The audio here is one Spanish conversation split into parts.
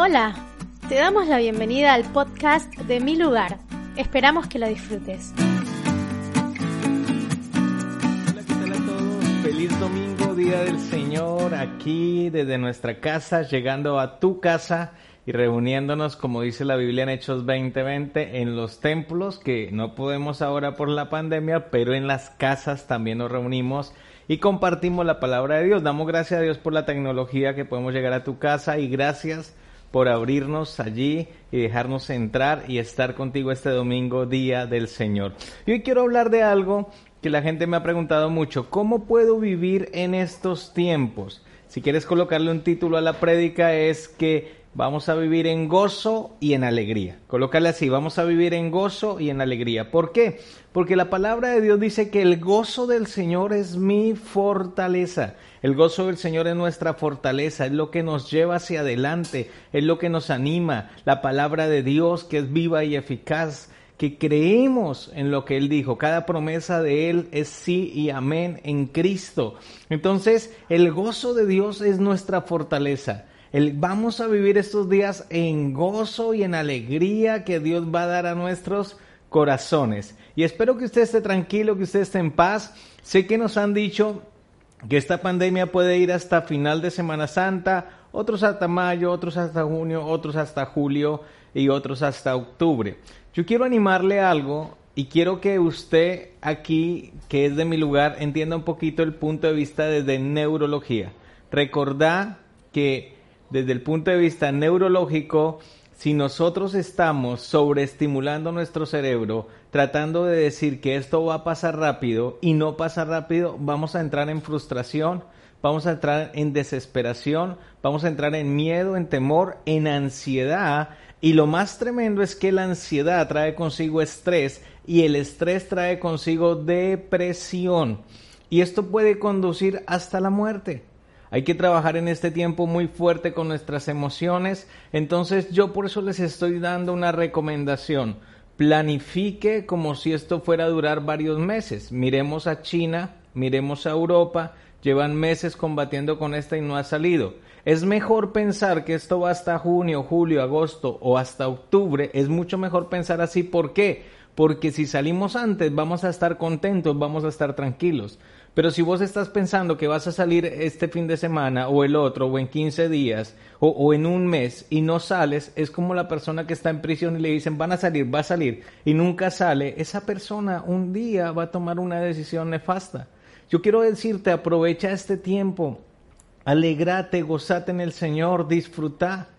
Hola, te damos la bienvenida al podcast de Mi Lugar. Esperamos que lo disfrutes. Hola, ¿qué tal a todos? Feliz domingo, Día del Señor, aquí desde nuestra casa, llegando a tu casa y reuniéndonos, como dice la Biblia en Hechos 20:20, en los templos, que no podemos ahora por la pandemia, pero en las casas también nos reunimos y compartimos la palabra de Dios. Damos gracias a Dios por la tecnología que podemos llegar a tu casa y gracias por abrirnos allí y dejarnos entrar y estar contigo este domingo, Día del Señor. Y hoy quiero hablar de algo que la gente me ha preguntado mucho, ¿cómo puedo vivir en estos tiempos? Si quieres colocarle un título a la prédica es que vamos a vivir en gozo y en alegría. Colócale así, vamos a vivir en gozo y en alegría. ¿Por qué? Porque la palabra de Dios dice que el gozo del Señor es mi fortaleza. El gozo del Señor es nuestra fortaleza, es lo que nos lleva hacia adelante, es lo que nos anima. La palabra de Dios que es viva y eficaz que creemos en lo que Él dijo. Cada promesa de Él es sí y amén en Cristo. Entonces, el gozo de Dios es nuestra fortaleza. Vamos a vivir estos días en gozo y en alegría que Dios va a dar a nuestros corazones. Y espero que usted esté tranquilo, que usted esté en paz. Sé que nos han dicho que esta pandemia puede ir hasta final de Semana Santa, otros hasta mayo, otros hasta junio, otros hasta julio y otros hasta octubre. Yo quiero animarle algo y quiero que usted aquí, que es de mi lugar, entienda un poquito el punto de vista desde neurología. Recordá que desde el punto de vista neurológico, si nosotros estamos sobreestimulando nuestro cerebro, tratando de decir que esto va a pasar rápido y no pasa rápido, vamos a entrar en frustración, vamos a entrar en desesperación, vamos a entrar en miedo, en temor, en ansiedad y lo más tremendo es que la ansiedad trae consigo estrés y el estrés trae consigo depresión. Y esto puede conducir hasta la muerte. Hay que trabajar en este tiempo muy fuerte con nuestras emociones. Entonces yo por eso les estoy dando una recomendación. Planifique como si esto fuera a durar varios meses. Miremos a China, miremos a Europa. Llevan meses combatiendo con esta y no ha salido. Es mejor pensar que esto va hasta junio, julio, agosto o hasta octubre. Es mucho mejor pensar así. ¿Por qué? Porque si salimos antes vamos a estar contentos, vamos a estar tranquilos. Pero si vos estás pensando que vas a salir este fin de semana o el otro o en 15 días o, en un mes y no sales, es como la persona que está en prisión y le dicen van a salir, va a salir y nunca sale. Esa persona un día va a tomar una decisión nefasta. Yo quiero decirte, aprovecha este tiempo alegrate, gozate en el Señor, disfruta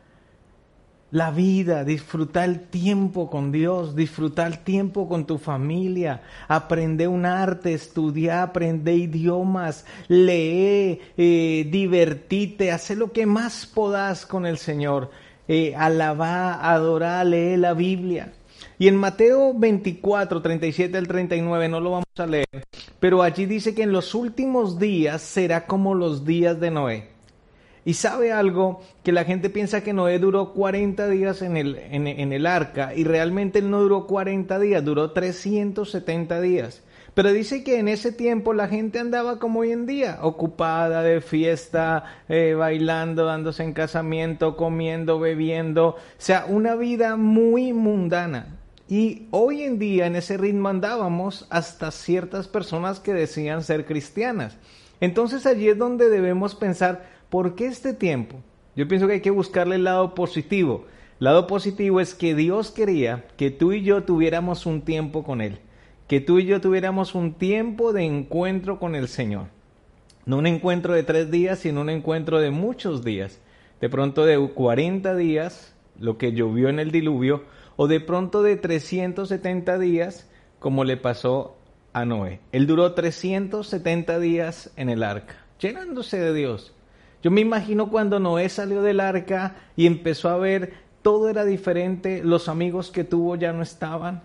la vida, disfruta el tiempo con Dios, disfruta el tiempo con tu familia, aprende un arte, estudia, aprende idiomas, lee, eh, divertite, hace lo que más podás con el Señor, eh, alaba, adora, lee la Biblia. Y en Mateo 24, 37 al 39, no lo vamos a leer, pero allí dice que en los últimos días será como los días de Noé. Y sabe algo que la gente piensa que Noé duró 40 días en el, en, el arca y realmente él no duró 40 días, duró 370 días. Pero dice que en ese tiempo la gente andaba como hoy en día, ocupada de fiesta, eh, bailando, dándose en casamiento, comiendo, bebiendo, o sea, una vida muy mundana. Y hoy en día en ese ritmo andábamos hasta ciertas personas que decían ser cristianas. Entonces allí es donde debemos pensar, ¿por qué este tiempo? Yo pienso que hay que buscarle el lado positivo. Lado positivo es que Dios quería que tú y yo tuviéramos un tiempo con Él, que tú y yo tuviéramos un tiempo de encuentro con el Señor. No un encuentro de tres días, sino un encuentro de muchos días. De pronto de 40 días, lo que llovió en el diluvio, o de pronto de 370 días, como le pasó a Noé. Él duró 370 días en el arca, llenándose de Dios. Yo me imagino cuando Noé salió del arca y empezó a ver todo era diferente, los amigos que tuvo ya no estaban,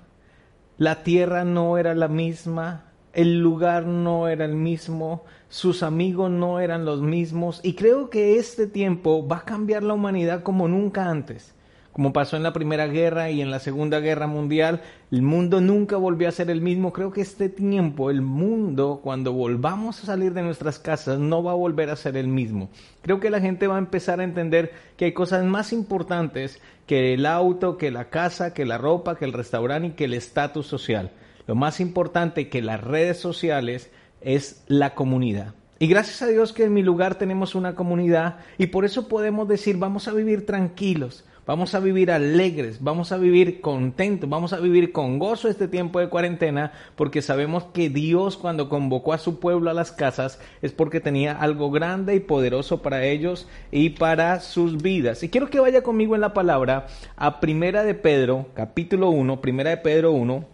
la tierra no era la misma, el lugar no era el mismo, sus amigos no eran los mismos y creo que este tiempo va a cambiar la humanidad como nunca antes como pasó en la Primera Guerra y en la Segunda Guerra Mundial, el mundo nunca volvió a ser el mismo. Creo que este tiempo, el mundo, cuando volvamos a salir de nuestras casas, no va a volver a ser el mismo. Creo que la gente va a empezar a entender que hay cosas más importantes que el auto, que la casa, que la ropa, que el restaurante y que el estatus social. Lo más importante que las redes sociales es la comunidad. Y gracias a Dios que en mi lugar tenemos una comunidad y por eso podemos decir vamos a vivir tranquilos, vamos a vivir alegres, vamos a vivir contentos, vamos a vivir con gozo este tiempo de cuarentena porque sabemos que Dios cuando convocó a su pueblo a las casas es porque tenía algo grande y poderoso para ellos y para sus vidas. Y quiero que vaya conmigo en la palabra a Primera de Pedro, capítulo 1, Primera de Pedro 1,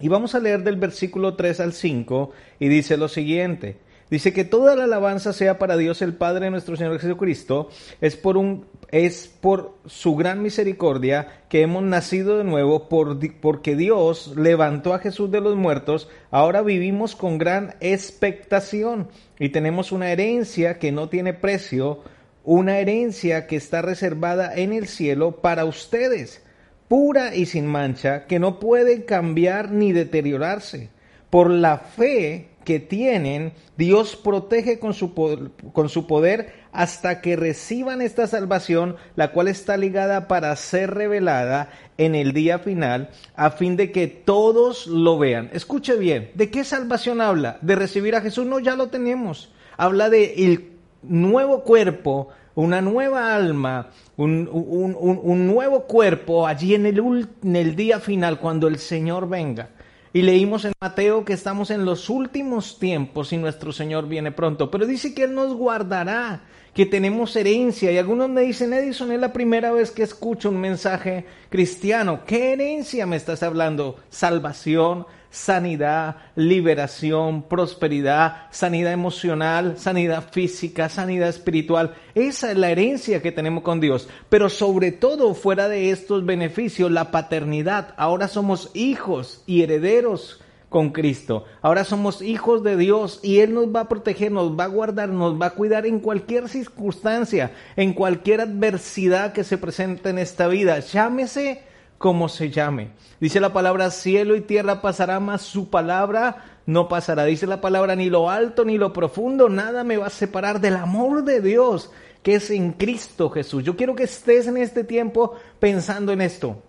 y vamos a leer del versículo 3 al 5 y dice lo siguiente. Dice que toda la alabanza sea para Dios el Padre de nuestro Señor Jesucristo, es por un es por su gran misericordia que hemos nacido de nuevo, por, porque Dios levantó a Jesús de los muertos, ahora vivimos con gran expectación y tenemos una herencia que no tiene precio, una herencia que está reservada en el cielo para ustedes, pura y sin mancha, que no puede cambiar ni deteriorarse. Por la fe que tienen, Dios protege con su, poder, con su poder hasta que reciban esta salvación, la cual está ligada para ser revelada en el día final, a fin de que todos lo vean. Escuche bien, ¿de qué salvación habla? ¿De recibir a Jesús? No, ya lo tenemos. Habla de el nuevo cuerpo, una nueva alma, un, un, un, un nuevo cuerpo allí en el, en el día final, cuando el Señor venga. Y leímos en Mateo que estamos en los últimos tiempos y nuestro Señor viene pronto. Pero dice que Él nos guardará, que tenemos herencia. Y algunos me dicen, Edison, es la primera vez que escucho un mensaje cristiano. ¿Qué herencia me estás hablando? Salvación, sanidad, liberación, prosperidad, sanidad emocional, sanidad física, sanidad espiritual. Esa es la herencia que tenemos con Dios. Pero sobre todo, fuera de estos beneficios, la paternidad. Ahora somos hijos y herederos con Cristo. Ahora somos hijos de Dios y Él nos va a proteger, nos va a guardar, nos va a cuidar en cualquier circunstancia, en cualquier adversidad que se presente en esta vida. Llámese como se llame. Dice la palabra cielo y tierra pasará, mas su palabra no pasará. Dice la palabra ni lo alto ni lo profundo, nada me va a separar del amor de Dios que es en Cristo Jesús. Yo quiero que estés en este tiempo pensando en esto.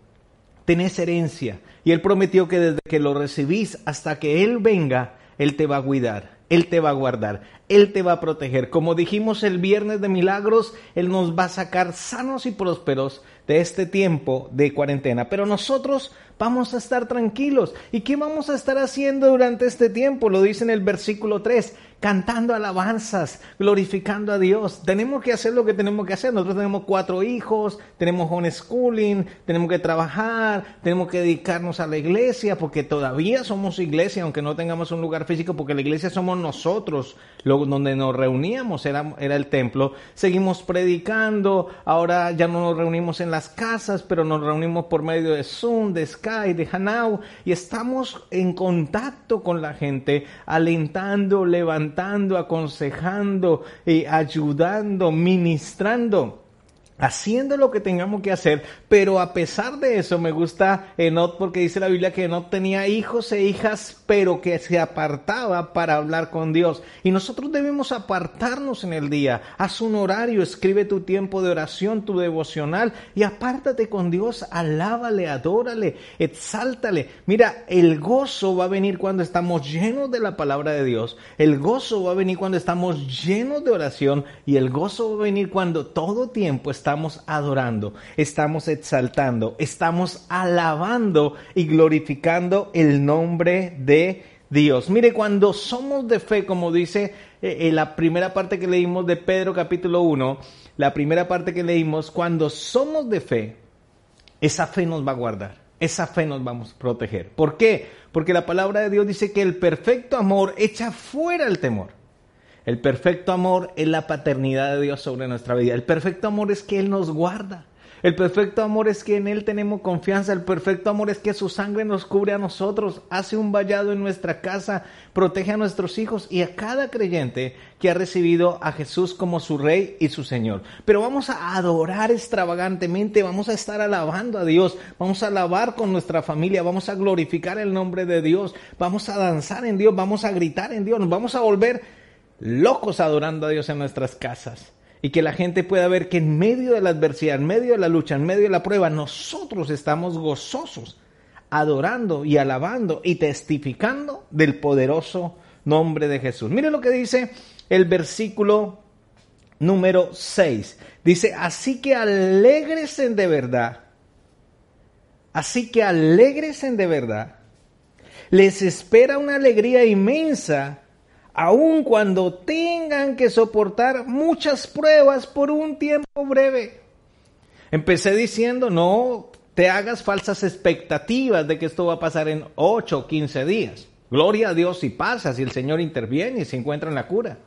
Tenés herencia y Él prometió que desde que lo recibís hasta que Él venga, Él te va a cuidar. Él te va a guardar, Él te va a proteger. Como dijimos el viernes de milagros, Él nos va a sacar sanos y prósperos de este tiempo de cuarentena. Pero nosotros vamos a estar tranquilos. ¿Y qué vamos a estar haciendo durante este tiempo? Lo dice en el versículo 3, cantando alabanzas, glorificando a Dios. Tenemos que hacer lo que tenemos que hacer. Nosotros tenemos cuatro hijos, tenemos homeschooling, tenemos que trabajar, tenemos que dedicarnos a la iglesia, porque todavía somos iglesia, aunque no tengamos un lugar físico, porque la iglesia somos nosotros, donde nos reuníamos era, era el templo. Seguimos predicando, ahora ya no nos reunimos en las casas, pero nos reunimos por medio de Zoom, de Sky, de Hanau, y estamos en contacto con la gente, alentando, levantando aconsejando, y ayudando, ministrando haciendo lo que tengamos que hacer, pero a pesar de eso me gusta Enot porque dice la Biblia que Enot tenía hijos e hijas, pero que se apartaba para hablar con Dios. Y nosotros debemos apartarnos en el día, haz un horario, escribe tu tiempo de oración, tu devocional y apártate con Dios, alábale, adórale, exáltale. Mira, el gozo va a venir cuando estamos llenos de la palabra de Dios, el gozo va a venir cuando estamos llenos de oración y el gozo va a venir cuando todo tiempo está estamos adorando, estamos exaltando, estamos alabando y glorificando el nombre de Dios. Mire, cuando somos de fe, como dice eh, en la primera parte que leímos de Pedro capítulo 1, la primera parte que leímos, cuando somos de fe, esa fe nos va a guardar, esa fe nos vamos a proteger. ¿Por qué? Porque la palabra de Dios dice que el perfecto amor echa fuera el temor. El perfecto amor es la paternidad de Dios sobre nuestra vida. El perfecto amor es que Él nos guarda. El perfecto amor es que en Él tenemos confianza. El perfecto amor es que su sangre nos cubre a nosotros, hace un vallado en nuestra casa, protege a nuestros hijos y a cada creyente que ha recibido a Jesús como su Rey y su Señor. Pero vamos a adorar extravagantemente, vamos a estar alabando a Dios, vamos a alabar con nuestra familia, vamos a glorificar el nombre de Dios, vamos a danzar en Dios, vamos a gritar en Dios, nos vamos a volver locos adorando a Dios en nuestras casas y que la gente pueda ver que en medio de la adversidad, en medio de la lucha, en medio de la prueba, nosotros estamos gozosos, adorando y alabando y testificando del poderoso nombre de Jesús. Mire lo que dice el versículo número 6. Dice, así que alegresen de verdad. Así que alegresen de verdad. Les espera una alegría inmensa aun cuando tengan que soportar muchas pruebas por un tiempo breve. Empecé diciendo, no te hagas falsas expectativas de que esto va a pasar en 8 o 15 días. Gloria a Dios si pasa, si el Señor interviene y se encuentra en la cura.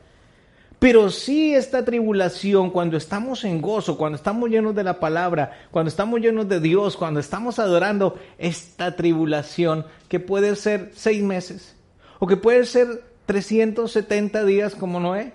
Pero sí esta tribulación, cuando estamos en gozo, cuando estamos llenos de la palabra, cuando estamos llenos de Dios, cuando estamos adorando, esta tribulación que puede ser seis meses o que puede ser 370 días como Noé,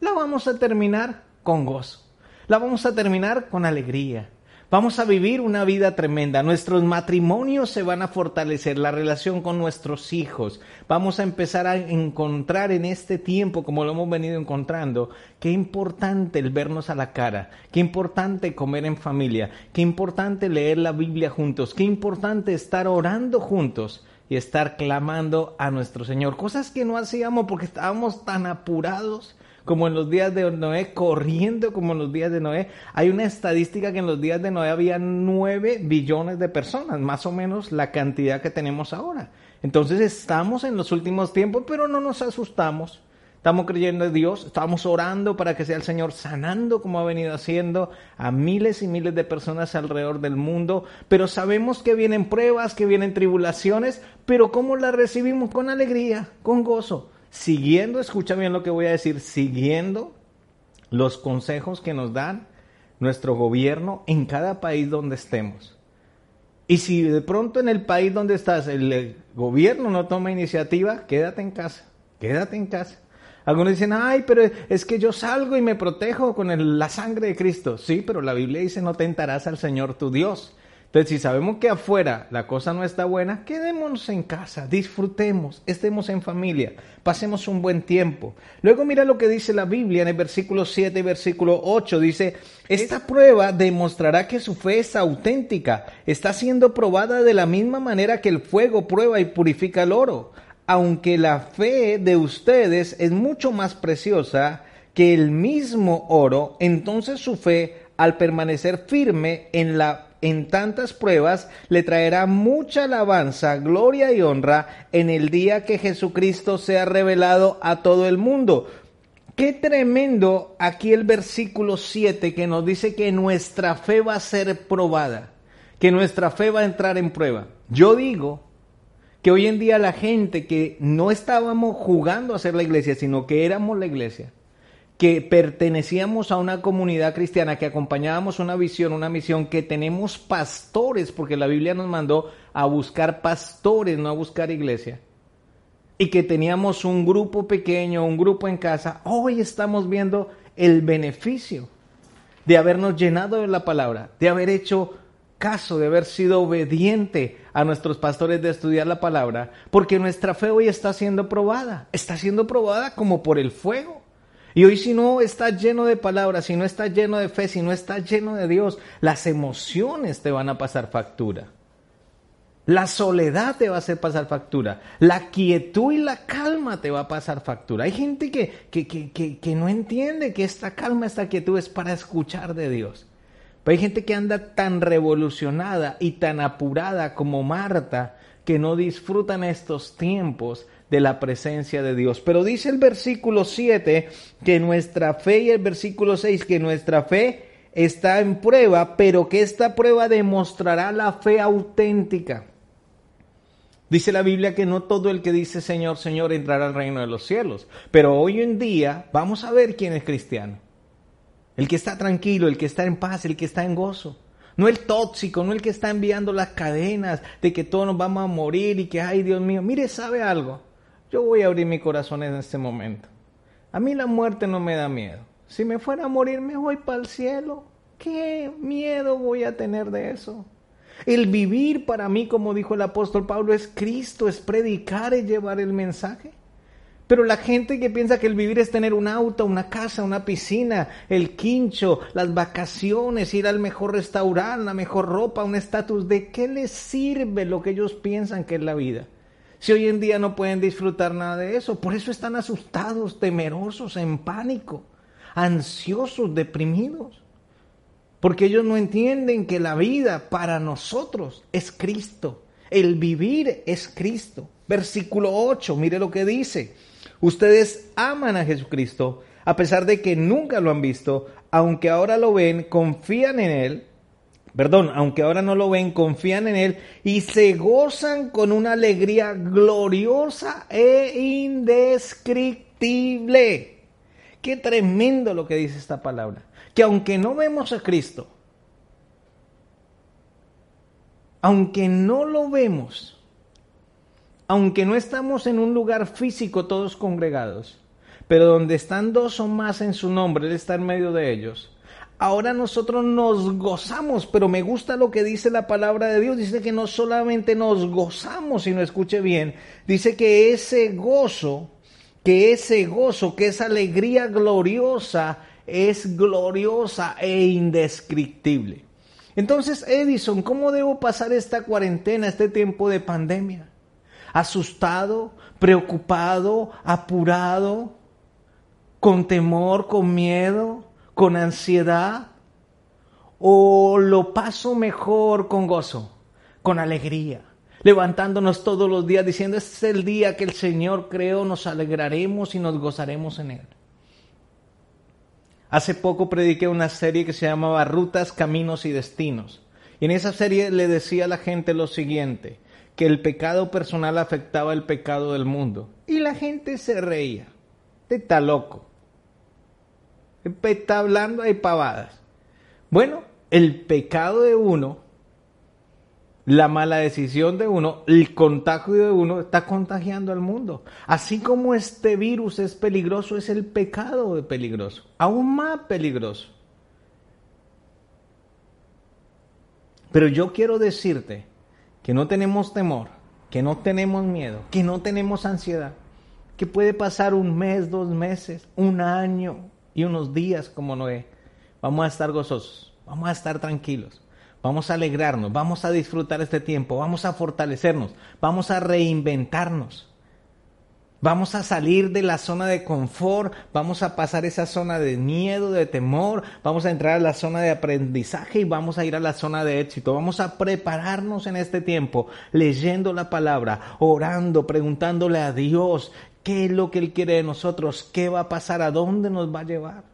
la vamos a terminar con gozo. La vamos a terminar con alegría. Vamos a vivir una vida tremenda. Nuestros matrimonios se van a fortalecer, la relación con nuestros hijos. Vamos a empezar a encontrar en este tiempo, como lo hemos venido encontrando, qué importante el vernos a la cara, qué importante comer en familia, qué importante leer la Biblia juntos, qué importante estar orando juntos y estar clamando a nuestro Señor. Cosas que no hacíamos porque estábamos tan apurados como en los días de Noé, corriendo como en los días de Noé. Hay una estadística que en los días de Noé había 9 billones de personas, más o menos la cantidad que tenemos ahora. Entonces estamos en los últimos tiempos, pero no nos asustamos. Estamos creyendo en Dios, estamos orando para que sea el Señor sanando como ha venido haciendo a miles y miles de personas alrededor del mundo, pero sabemos que vienen pruebas, que vienen tribulaciones, pero ¿cómo las recibimos? Con alegría, con gozo, siguiendo, escucha bien lo que voy a decir, siguiendo los consejos que nos dan nuestro gobierno en cada país donde estemos. Y si de pronto en el país donde estás el gobierno no toma iniciativa, quédate en casa, quédate en casa. Algunos dicen, ay, pero es que yo salgo y me protejo con la sangre de Cristo. Sí, pero la Biblia dice, no tentarás al Señor tu Dios. Entonces, si sabemos que afuera la cosa no está buena, quedémonos en casa, disfrutemos, estemos en familia, pasemos un buen tiempo. Luego mira lo que dice la Biblia en el versículo 7 y versículo 8. Dice, esta prueba demostrará que su fe es auténtica, está siendo probada de la misma manera que el fuego prueba y purifica el oro aunque la fe de ustedes es mucho más preciosa que el mismo oro, entonces su fe, al permanecer firme en la en tantas pruebas, le traerá mucha alabanza, gloria y honra en el día que Jesucristo sea revelado a todo el mundo. Qué tremendo aquí el versículo 7 que nos dice que nuestra fe va a ser probada, que nuestra fe va a entrar en prueba. Yo digo que hoy en día la gente que no estábamos jugando a ser la iglesia, sino que éramos la iglesia, que pertenecíamos a una comunidad cristiana, que acompañábamos una visión, una misión, que tenemos pastores, porque la Biblia nos mandó a buscar pastores, no a buscar iglesia, y que teníamos un grupo pequeño, un grupo en casa, hoy estamos viendo el beneficio de habernos llenado de la palabra, de haber hecho caso de haber sido obediente a nuestros pastores de estudiar la palabra, porque nuestra fe hoy está siendo probada, está siendo probada como por el fuego. Y hoy si no está lleno de palabras, si no está lleno de fe, si no está lleno de Dios, las emociones te van a pasar factura. La soledad te va a hacer pasar factura. La quietud y la calma te va a pasar factura. Hay gente que, que, que, que no entiende que esta calma, esta quietud es para escuchar de Dios. Pero hay gente que anda tan revolucionada y tan apurada como Marta que no disfrutan estos tiempos de la presencia de Dios. Pero dice el versículo 7 que nuestra fe y el versículo 6 que nuestra fe está en prueba, pero que esta prueba demostrará la fe auténtica. Dice la Biblia que no todo el que dice Señor, Señor entrará al reino de los cielos. Pero hoy en día vamos a ver quién es cristiano el que está tranquilo, el que está en paz, el que está en gozo. No el tóxico, no el que está enviando las cadenas de que todos nos vamos a morir y que, ay Dios mío, mire, ¿sabe algo? Yo voy a abrir mi corazón en este momento. A mí la muerte no me da miedo. Si me fuera a morir, me voy para el cielo. ¿Qué miedo voy a tener de eso? El vivir para mí, como dijo el apóstol Pablo, es Cristo, es predicar, es llevar el mensaje. Pero la gente que piensa que el vivir es tener un auto, una casa, una piscina, el quincho, las vacaciones, ir al mejor restaurante, la mejor ropa, un estatus, ¿de qué les sirve lo que ellos piensan que es la vida? Si hoy en día no pueden disfrutar nada de eso, por eso están asustados, temerosos, en pánico, ansiosos, deprimidos. Porque ellos no entienden que la vida para nosotros es Cristo. El vivir es Cristo. Versículo 8, mire lo que dice. Ustedes aman a Jesucristo a pesar de que nunca lo han visto, aunque ahora lo ven, confían en Él, perdón, aunque ahora no lo ven, confían en Él y se gozan con una alegría gloriosa e indescriptible. Qué tremendo lo que dice esta palabra. Que aunque no vemos a Cristo, aunque no lo vemos, aunque no estamos en un lugar físico todos congregados, pero donde están dos o más en su nombre, Él está en medio de ellos. Ahora nosotros nos gozamos, pero me gusta lo que dice la palabra de Dios. Dice que no solamente nos gozamos, sino escuche bien, dice que ese gozo, que ese gozo, que esa alegría gloriosa es gloriosa e indescriptible. Entonces, Edison, ¿cómo debo pasar esta cuarentena, este tiempo de pandemia? Asustado, preocupado, apurado, con temor, con miedo, con ansiedad? ¿O lo paso mejor con gozo, con alegría? Levantándonos todos los días diciendo, este es el día que el Señor creó, nos alegraremos y nos gozaremos en Él. Hace poco prediqué una serie que se llamaba Rutas, Caminos y Destinos. Y en esa serie le decía a la gente lo siguiente, que el pecado personal afectaba el pecado del mundo. Y la gente se reía. Está loco. Está hablando de pavadas. Bueno, el pecado de uno, la mala decisión de uno, el contagio de uno está contagiando al mundo. Así como este virus es peligroso, es el pecado de peligroso. Aún más peligroso. Pero yo quiero decirte que no tenemos temor, que no tenemos miedo, que no tenemos ansiedad, que puede pasar un mes, dos meses, un año y unos días como Noé. Vamos a estar gozosos, vamos a estar tranquilos, vamos a alegrarnos, vamos a disfrutar este tiempo, vamos a fortalecernos, vamos a reinventarnos. Vamos a salir de la zona de confort, vamos a pasar esa zona de miedo, de temor, vamos a entrar a la zona de aprendizaje y vamos a ir a la zona de éxito. Vamos a prepararnos en este tiempo, leyendo la palabra, orando, preguntándole a Dios qué es lo que Él quiere de nosotros, qué va a pasar, a dónde nos va a llevar.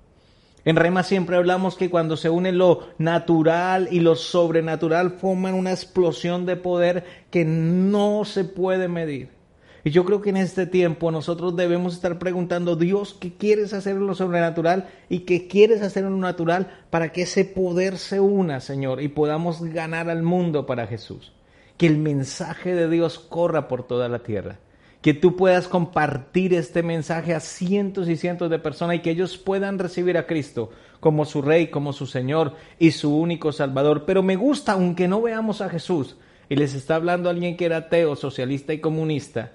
En Rema siempre hablamos que cuando se une lo natural y lo sobrenatural forman una explosión de poder que no se puede medir. Y yo creo que en este tiempo nosotros debemos estar preguntando, Dios, ¿qué quieres hacer en lo sobrenatural y qué quieres hacer en lo natural para que ese poder se una, Señor, y podamos ganar al mundo para Jesús? Que el mensaje de Dios corra por toda la tierra. Que tú puedas compartir este mensaje a cientos y cientos de personas y que ellos puedan recibir a Cristo como su Rey, como su Señor y su único Salvador. Pero me gusta, aunque no veamos a Jesús, y les está hablando alguien que era ateo, socialista y comunista,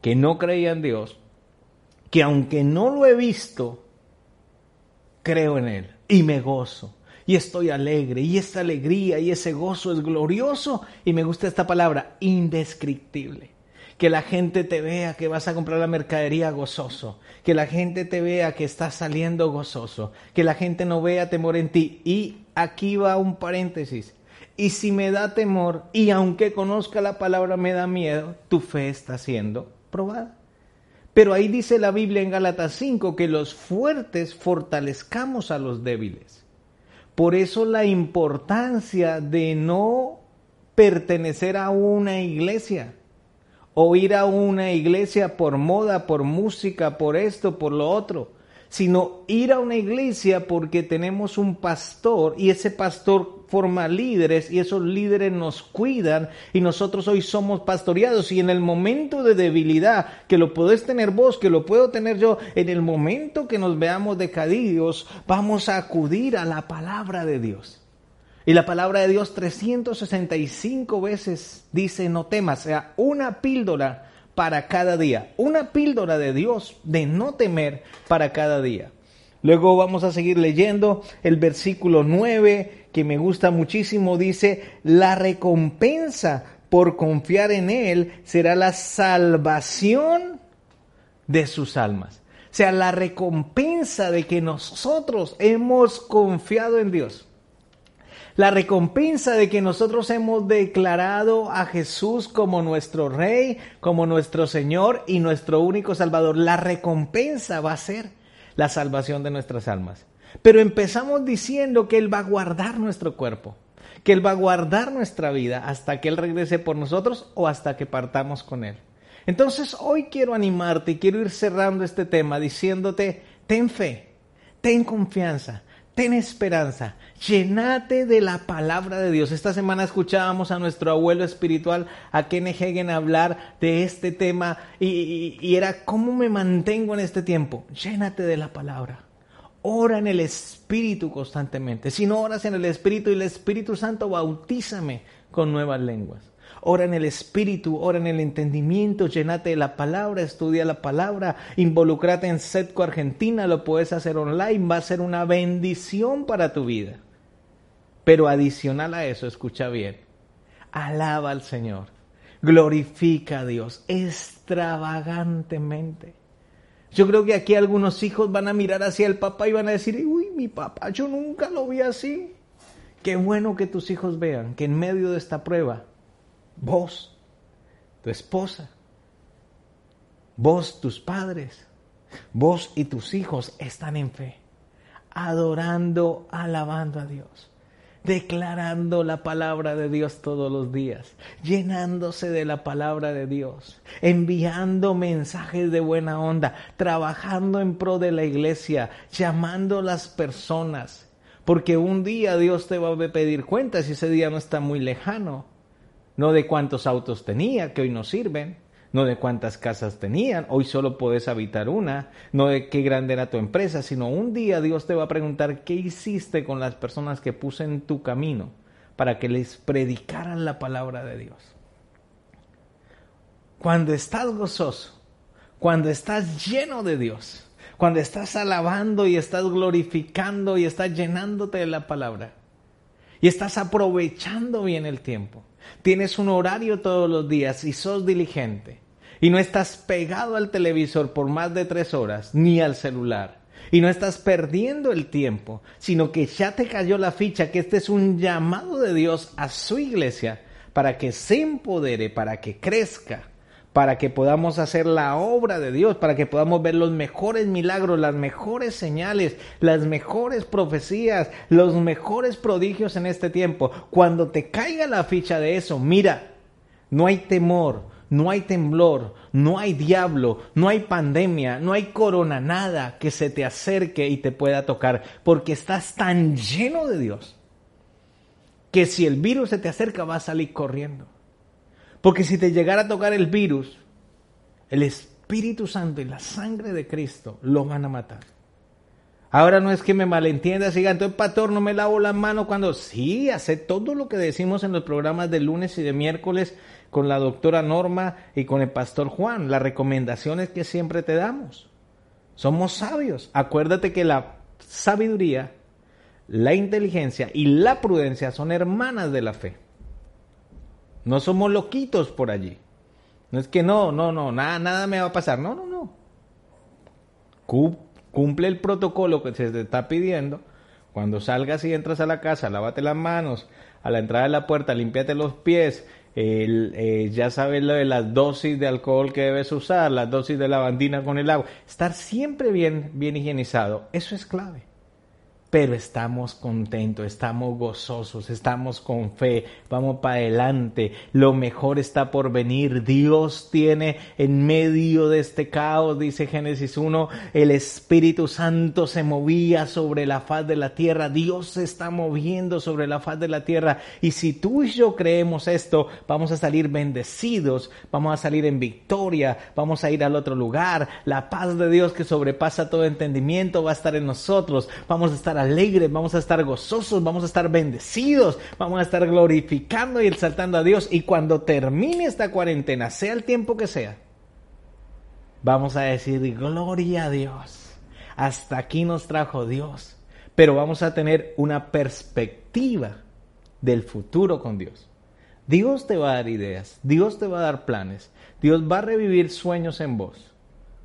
que no creía en Dios, que aunque no lo he visto, creo en Él y me gozo y estoy alegre y esta alegría y ese gozo es glorioso y me gusta esta palabra, indescriptible. Que la gente te vea que vas a comprar la mercadería gozoso, que la gente te vea que estás saliendo gozoso, que la gente no vea temor en ti. Y aquí va un paréntesis. Y si me da temor y aunque conozca la palabra me da miedo, tu fe está siendo probada. Pero ahí dice la Biblia en Gálatas 5 que los fuertes fortalezcamos a los débiles. Por eso la importancia de no pertenecer a una iglesia o ir a una iglesia por moda, por música, por esto, por lo otro, sino ir a una iglesia porque tenemos un pastor y ese pastor forma líderes y esos líderes nos cuidan y nosotros hoy somos pastoreados y en el momento de debilidad que lo podés tener vos, que lo puedo tener yo, en el momento que nos veamos decadidos, vamos a acudir a la palabra de Dios. Y la palabra de Dios 365 veces dice no temas, o sea, una píldora para cada día. Una píldora de Dios de no temer para cada día. Luego vamos a seguir leyendo el versículo 9 que me gusta muchísimo. Dice, la recompensa por confiar en Él será la salvación de sus almas. O sea, la recompensa de que nosotros hemos confiado en Dios la recompensa de que nosotros hemos declarado a Jesús como nuestro Rey, como nuestro Señor y nuestro único Salvador. La recompensa va a ser la salvación de nuestras almas. Pero empezamos diciendo que Él va a guardar nuestro cuerpo, que Él va a guardar nuestra vida hasta que Él regrese por nosotros o hasta que partamos con Él. Entonces hoy quiero animarte y quiero ir cerrando este tema diciéndote, ten fe, ten confianza, ten esperanza, llenate de la palabra de Dios. Esta semana escuchábamos a nuestro abuelo espiritual, a Ken Hagen, hablar de este tema y, y era cómo me mantengo en este tiempo. Llénate de la palabra. Ora en el Espíritu constantemente. Si no oras en el Espíritu y el Espíritu Santo, bautízame con nuevas lenguas. Ora en el espíritu, ora en el entendimiento, llenate de la palabra, estudia la palabra, involucrate en Setco Argentina, lo puedes hacer online, va a ser una bendición para tu vida. Pero adicional a eso, escucha bien, alaba al Señor, glorifica a Dios extravagantemente. Yo creo que aquí algunos hijos van a mirar hacia el papá y van a decir, uy, mi papá, yo nunca lo vi así. Qué bueno que tus hijos vean que en medio de esta prueba vos, tu esposa, vos, tus padres, vos y tus hijos están en fe, adorando, alabando a Dios, declarando la palabra de Dios todos los días, llenándose de la palabra de Dios, enviando mensajes de buena onda, trabajando en pro de la iglesia, llamando a las personas. Porque un día Dios te va a pedir cuentas y ese día no está muy lejano no de cuántos autos tenía, que hoy no sirven, no de cuántas casas tenían, hoy solo puedes habitar una, no de qué grande era tu empresa, sino un día Dios te va a preguntar qué hiciste con las personas que puse en tu camino para que les predicaran la palabra de Dios. Cuando estás gozoso, cuando estás lleno de Dios, cuando estás alabando y estás glorificando y estás llenándote de la palabra y estás aprovechando bien el tiempo, tienes un horario todos los días y sos diligente. Y no estás pegado al televisor por más de tres horas ni al celular. Y no estás perdiendo el tiempo, sino que ya te cayó la ficha que este es un llamado de Dios a su iglesia para que se empodere, para que crezca, para que podamos hacer la obra de Dios, para que podamos ver los mejores milagros, las mejores señales, las mejores profecías, los mejores prodigios en este tiempo. Cuando te caiga la ficha de eso, mira, no hay temor, no hay temblor, no hay diablo, no hay pandemia, no hay corona, nada que se te acerque y te pueda tocar, porque estás tan lleno de Dios que si el virus se te acerca va a salir corriendo. Porque si te llegara a tocar el virus, el Espíritu Santo y la sangre de Cristo lo van a matar. Ahora no es que me malentiendas, siga, entonces pastor, no me lavo las manos cuando sí, hace todo lo que decimos en los programas de lunes y de miércoles con la doctora Norma y con el pastor Juan, las recomendaciones que siempre te damos. Somos sabios. Acuérdate que la sabiduría, la inteligencia y la prudencia son hermanas de la fe. No somos loquitos por allí. No es que no, no, no, nada, nada me va a pasar. No, no, no. Cumple el protocolo que se te está pidiendo. Cuando salgas y entras a la casa, lávate las manos. A la entrada de la puerta, límpiate los pies. Eh, ya sabes lo de las dosis de alcohol que debes usar, las dosis de lavandina con el agua. Estar siempre bien, bien higienizado. Eso es clave. Pero estamos contentos, estamos gozosos, estamos con fe, vamos para adelante, lo mejor está por venir, Dios tiene en medio de este caos, dice Génesis 1, el Espíritu Santo se movía sobre la faz de la tierra, Dios se está moviendo sobre la faz de la tierra y si tú y yo creemos esto, vamos a salir bendecidos, vamos a salir en victoria, vamos a ir al otro lugar, la paz de Dios que sobrepasa todo entendimiento va a estar en nosotros, vamos a estar alegres, vamos a estar gozosos, vamos a estar bendecidos, vamos a estar glorificando y exaltando a Dios. Y cuando termine esta cuarentena, sea el tiempo que sea, vamos a decir, gloria a Dios. Hasta aquí nos trajo Dios. Pero vamos a tener una perspectiva del futuro con Dios. Dios te va a dar ideas, Dios te va a dar planes, Dios va a revivir sueños en vos,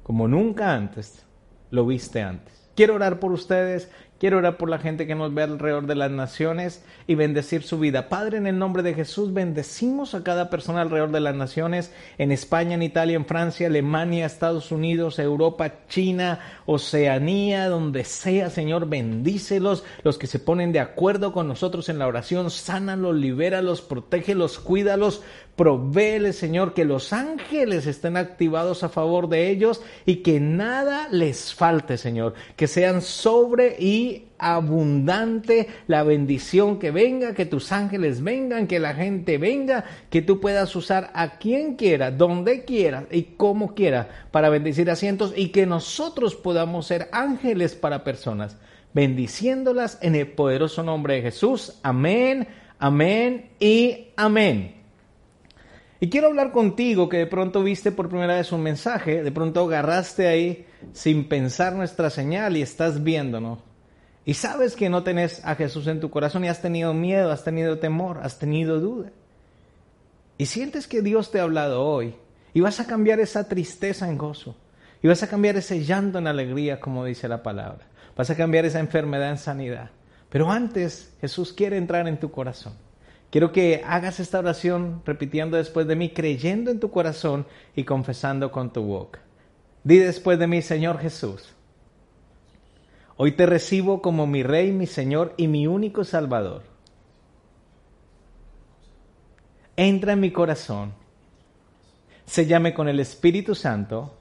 como nunca antes lo viste antes. Quiero orar por ustedes, Quiero orar por la gente que nos ve alrededor de las naciones y bendecir su vida. Padre, en el nombre de Jesús, bendecimos a cada persona alrededor de las naciones, en España, en Italia, en Francia, Alemania, Estados Unidos, Europa, China, Oceanía, donde sea, Señor, bendícelos. Los que se ponen de acuerdo con nosotros en la oración, sánalos, libéralos, protégelos, cuídalos, Provéele, Señor, que los ángeles estén activados a favor de ellos y que nada les falte, Señor. Que sean sobre y abundante la bendición que venga, que tus ángeles vengan, que la gente venga, que tú puedas usar a quien quiera, donde quiera y como quiera para bendecir a cientos y que nosotros podamos ser ángeles para personas, bendiciéndolas en el poderoso nombre de Jesús. Amén, amén y amén. Y quiero hablar contigo que de pronto viste por primera vez un mensaje, de pronto agarraste ahí sin pensar nuestra señal y estás viéndonos. Y sabes que no tenés a Jesús en tu corazón y has tenido miedo, has tenido temor, has tenido duda. Y sientes que Dios te ha hablado hoy y vas a cambiar esa tristeza en gozo. Y vas a cambiar ese llanto en alegría, como dice la palabra. Vas a cambiar esa enfermedad en sanidad. Pero antes Jesús quiere entrar en tu corazón. Quiero que hagas esta oración repitiendo después de mí, creyendo en tu corazón y confesando con tu boca. Di después de mí, Señor Jesús, hoy te recibo como mi Rey, mi Señor y mi único Salvador. Entra en mi corazón, sellame con el Espíritu Santo,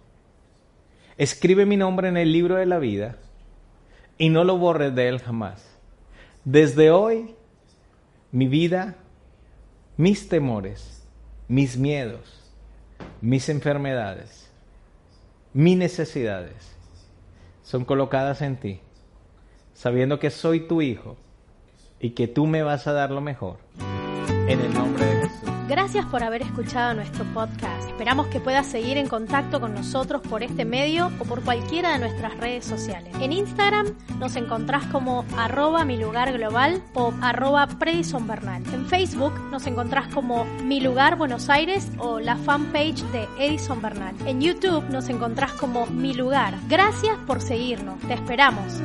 escribe mi nombre en el libro de la vida y no lo borres de él jamás. Desde hoy, mi vida mis temores, mis miedos, mis enfermedades, mis necesidades son colocadas en ti, sabiendo que soy tu hijo y que tú me vas a dar lo mejor. En el nombre de Jesús. Gracias por haber escuchado nuestro podcast. Esperamos que puedas seguir en contacto con nosotros por este medio o por cualquiera de nuestras redes sociales. En Instagram nos encontrás como arroba mi lugar global o arroba Predison Bernal. En Facebook nos encontrás como mi lugar Buenos Aires o la fanpage de Edison Bernal. En YouTube nos encontrás como mi lugar. Gracias por seguirnos. Te esperamos.